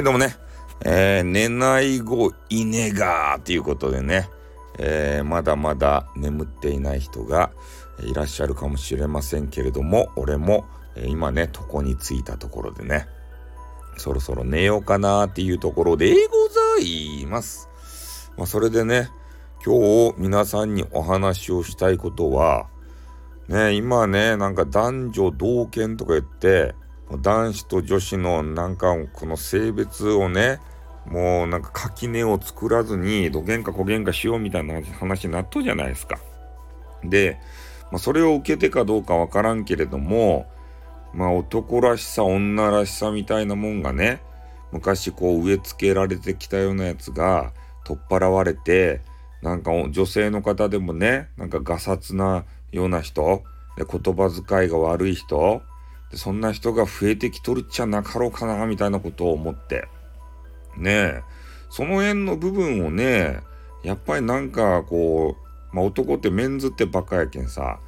はい、どうもね。えー、寝ない子いねがーということでね、えー、まだまだ眠っていない人がいらっしゃるかもしれませんけれども、俺も、えー、今ね、床に着いたところでね、そろそろ寝ようかなーっていうところでございます。まあ、それでね、今日皆さんにお話をしたいことは、ね、今ね、なんか男女同権とか言って、男子と女子のなんかこの性別をね、もうなんか垣根を作らずにどげんかこげんかしようみたいな話になっとるじゃないですか。で、まあ、それを受けてかどうかわからんけれども、まあ男らしさ女らしさみたいなもんがね、昔こう植え付けられてきたようなやつが取っ払われて、なんか女性の方でもね、なんかガサツなような人、で言葉遣いが悪い人、でそんな人が増えてきとるっちゃなかろうかな、みたいなことを思って。ねえ、その辺の部分をね、やっぱりなんかこう、まあ男ってメンズってバカやけんさ、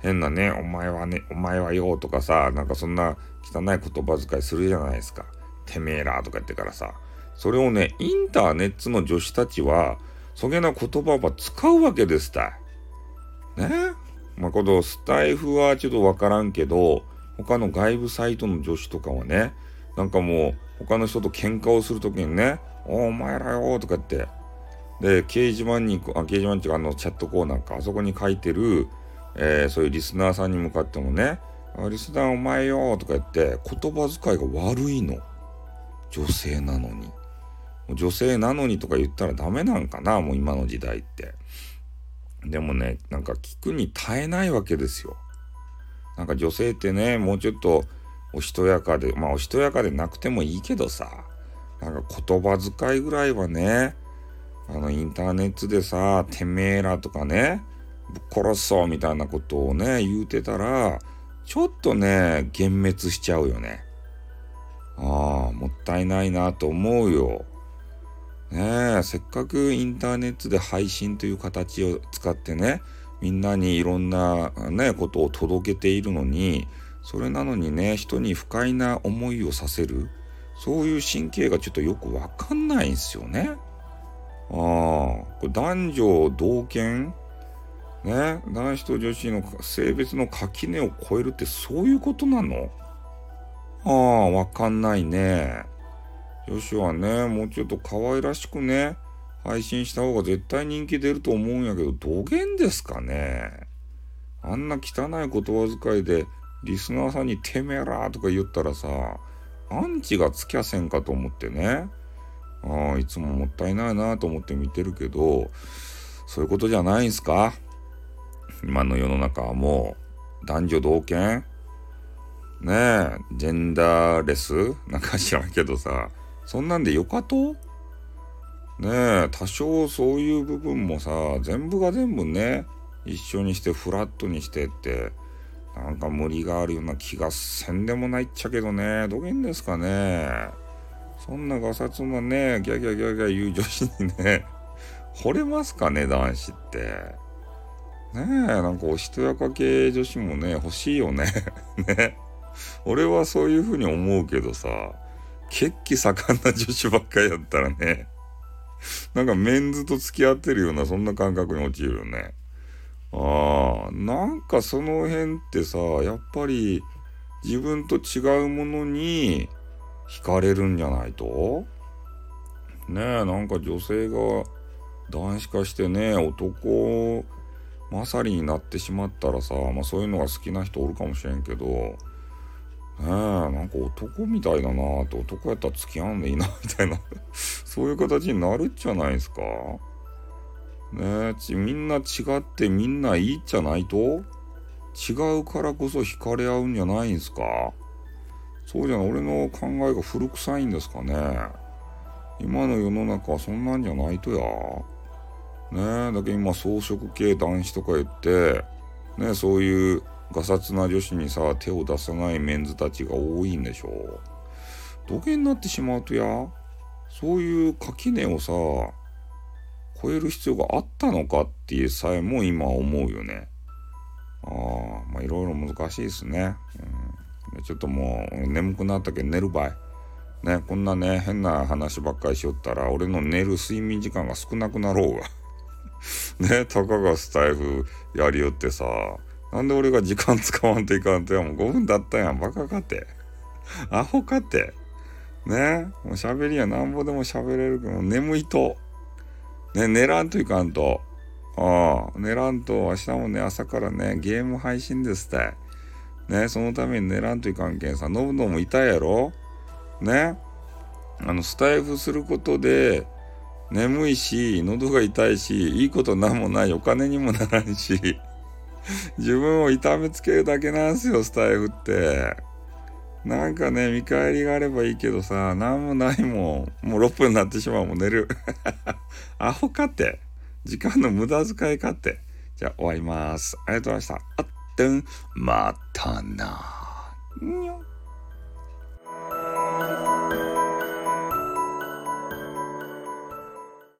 変なね、お前はね、お前はよとかさ、なんかそんな汚い言葉遣いするじゃないですか。てめえらとか言ってからさ。それをね、インターネットの女子たちは、そげな言葉は使うわけですたいねまあ、このスタイフはちょっとわからんけど、他の外部サイトの女子とかはね、なんかもう他の人と喧嘩をするときにね、おお前らよとか言って、で、掲示板に、あ、掲示板っていうかあのチャットコーナーか、あそこに書いてる、えー、そういうリスナーさんに向かってもね、あリスナーお前よとか言って、言葉遣いが悪いの。女性なのに。女性なのにとか言ったらダメなんかな、もう今の時代って。でもね、なんか聞くに耐えないわけですよ。なんか女性ってね、もうちょっとおしとやかで、まあおしとやかでなくてもいいけどさ、なんか言葉遣いぐらいはね、あのインターネットでさ、てめえらとかね、ぶっ殺そうみたいなことをね、言うてたら、ちょっとね、幻滅しちゃうよね。ああ、もったいないなと思うよ。ねえ、せっかくインターネットで配信という形を使ってね、みんなにいろんなね、ことを届けているのに、それなのにね、人に不快な思いをさせる、そういう神経がちょっとよくわかんないんですよね。ああ、これ男女同権？ね、男子と女子の性別の垣根を越えるってそういうことなの？ああ、わかんないね。女子はね、もうちょっと可愛らしくね、配信した方が絶対人気出ると思うんやけど、どげんですかね？あんな汚い言葉遣いで、リスナーさんにてめえらとか言ったらさ、アンチがつきゃせんかと思ってね。ああ、いつももったいないなと思って見てるけど、そういうことじゃないんすか？今の世の中はもう、男女同権？ねえ、ジェンダーレス？なんか知らんけどさ、そんなんでよかと？ねえ、多少そういう部分もさ、全部が全部ね、一緒にしてフラットにしてって、なんか無理があるような気がせんでもないっちゃけどね、どげんですかね。そんなガサツなね、ギャギャギャギャ言う女子にね、惚れますかね、男子って。ねえ、なんかおしとやか系女子もね、欲しいよね。ね。俺はそういうふうに思うけどさ、血気盛んな女子ばっかりやったらね、なんかメンズと付き合ってるようなそんな感覚に陥るよね。ああ、なんかその辺ってさ、やっぱり自分と違うものに惹かれるんじゃないと？ねえ、なんか女性が男子化してね、男勝りになってしまったらさ、まあそういうのが好きな人おるかもしれんけど、ねえ、なんか男みたいだなって男やったら付き合うんでいいなみたいな そういう形になるっちゃないですか。ねえ、みんな違ってみんないいっちゃないと？違うからこそ惹かれ合うんじゃないんすか？そうじゃない。俺の考えが古臭いんですかね。今の世の中はそんなんじゃないとや。ねえ、だけ今装飾系男子とか言って、ねえそういうガサツな女子にさ、手を出さないメンズたちが多いんでしょ。う。土下になってしまうとや、そういう垣根をさ、超える必要があったのかっていうさえも今思うよね。ああ、まあいろいろ難しいですね。うん、ちょっともう眠くなったけど寝るばい。ね、こんなね、変な話ばっかりしよったら、俺の寝る睡眠時間が少なくなろうが。ね、たかがスタイフやりよってさ、なんで俺が時間使わんといかんとや、もう5分だったやん、バカかて。アホかて。ね、もう喋りやなんぼでも喋れるけど、眠いと。ね、寝らんといかんと。ああ、寝らんと、明日もね、朝からね、ゲーム配信ですって。ね、そのために寝らんといかんけんさ、飲むのも痛いやろ？ね。あの、スタイフすることで、眠いし、喉が痛いし、いいことなんもない、お金にもならんし、自分を痛めつけるだけなんすよ、スタイフって。なんかね、見返りがあればいいけどさ、なんもないもん。もう6分になってしまうもん、寝る。アホかって。時間の無駄遣いかって。じゃあ終わります。ありがとうございました。あっ、てん、またな。にょ